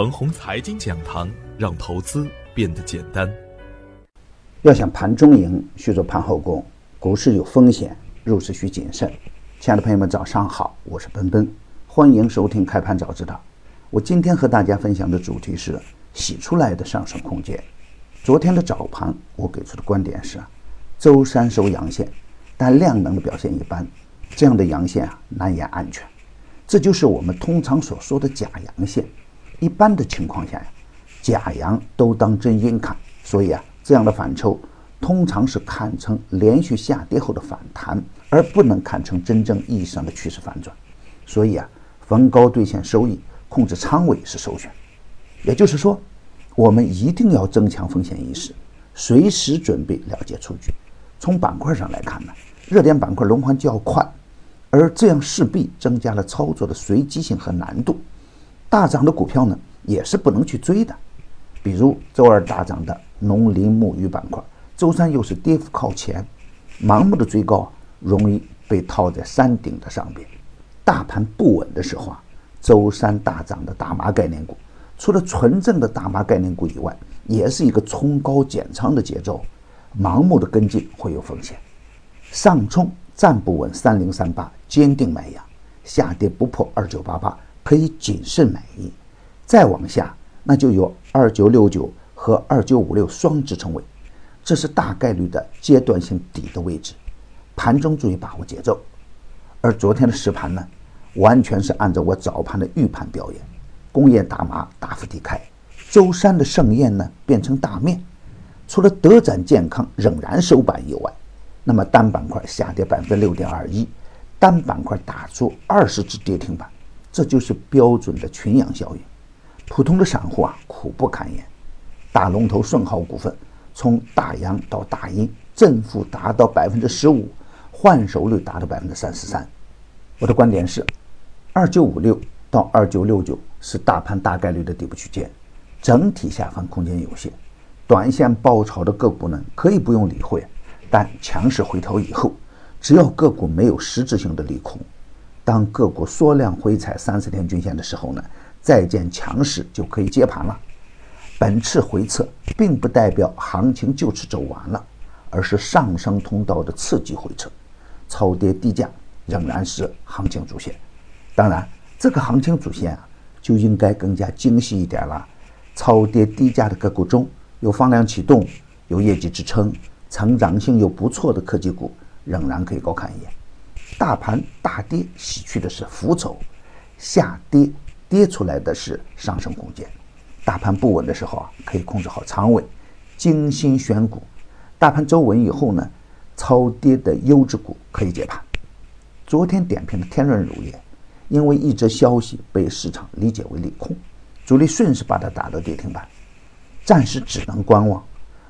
腾宏财经讲堂，让投资变得简单。要想盘中赢，需做盘后功。股市有风险，入市需谨慎。亲爱的朋友们，早上好，我是奔奔，欢迎收听开盘早知道。我今天和大家分享的主题是洗出来的上升空间。昨天的早盘，我给出的观点是，周三收阳线，但量能的表现一般，这样的阳线啊难言安全。这就是我们通常所说的假阳线。一般的情况下呀，假阳都当真阴看，所以啊，这样的反抽通常是看成连续下跌后的反弹，而不能看成真正意义上的趋势反转。所以啊，逢高兑现收益，控制仓位是首选。也就是说，我们一定要增强风险意识，随时准备了结出局。从板块上来看呢，热点板块轮换较快。而这样势必增加了操作的随机性和难度，大涨的股票呢也是不能去追的，比如周二大涨的农林牧渔板块，周三又是跌幅靠前，盲目的追高容易被套在山顶的上边。大盘不稳的时候啊，周三大涨的大麻概念股，除了纯正的大麻概念股以外，也是一个冲高减仓的节奏，盲目的跟进会有风险，上冲。站不稳，三零三八坚定买阳，下跌不破二九八八可以谨慎买入。再往下，那就有二九六九和二九五六双支撑位，这是大概率的阶段性底的位置。盘中注意把握节奏。而昨天的实盘呢，完全是按照我早盘的预判表演，工业大麻大幅低开，周三的盛宴呢变成大面，除了德展健康仍然收板以外。那么单板块下跌百分之六点二一，单板块打出二十只跌停板，这就是标准的群羊效应。普通的散户啊，苦不堪言。大龙头顺浩股份从大阳到大阴，正负达到百分之十五，换手率达到百分之三十三。我的观点是，二九五六到二九六九是大盘大概率的底部区间，整体下方空间有限。短线爆炒的个股呢，可以不用理会。但强势回调以后，只要个股没有实质性的利空，当个股缩量回踩三十天均线的时候呢，再见强势就可以接盘了。本次回撤并不代表行情就此走完了，而是上升通道的刺激回撤，超跌低价仍然是行情主线。当然，这个行情主线啊，就应该更加精细一点了。超跌低价的个股中有放量启动，有业绩支撑。成长性又不错的科技股仍然可以高看一眼。大盘大跌洗去的是浮筹，下跌跌出来的是上升空间。大盘不稳的时候啊，可以控制好仓位，精心选股。大盘走稳以后呢，超跌的优质股可以接盘。昨天点评的天润乳业，因为一则消息被市场理解为利空，主力顺势把它打到跌停板，暂时只能观望。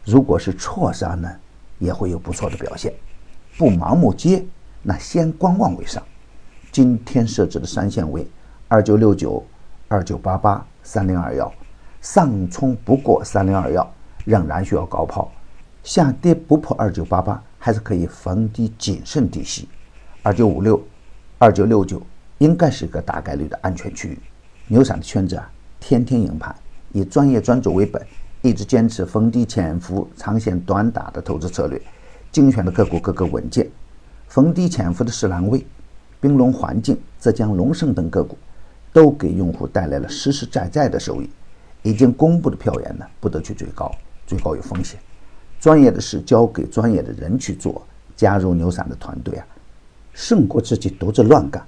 如果是错杀呢？也会有不错的表现，不盲目接，那先观望为上。今天设置的三线为二九六九、二九八八、三零二幺，上冲不过三零二幺，仍然需要高抛；下跌不破二九八八，还是可以逢低谨慎低吸。二九五六、二九六九应该是一个大概率的安全区域。牛散的圈子啊，天天赢盘，以专业专注为本。一直坚持逢低潜伏、长线短打的投资策略，精选的个股个个稳健。逢低潜伏的士兰微、冰龙环境、浙江龙盛等个股，都给用户带来了实实在在的收益。已经公布的票源呢，不得去追高，追高有风险。专业的事交给专业的人去做。加入牛散的团队啊，胜过自己独自乱干。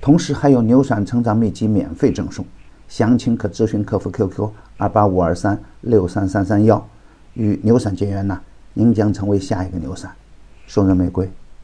同时还有牛散成长秘籍免费赠送。详情可咨询客服 QQ 二八五二三六三三三幺，与牛散结缘呢，您将成为下一个牛散。送人玫瑰，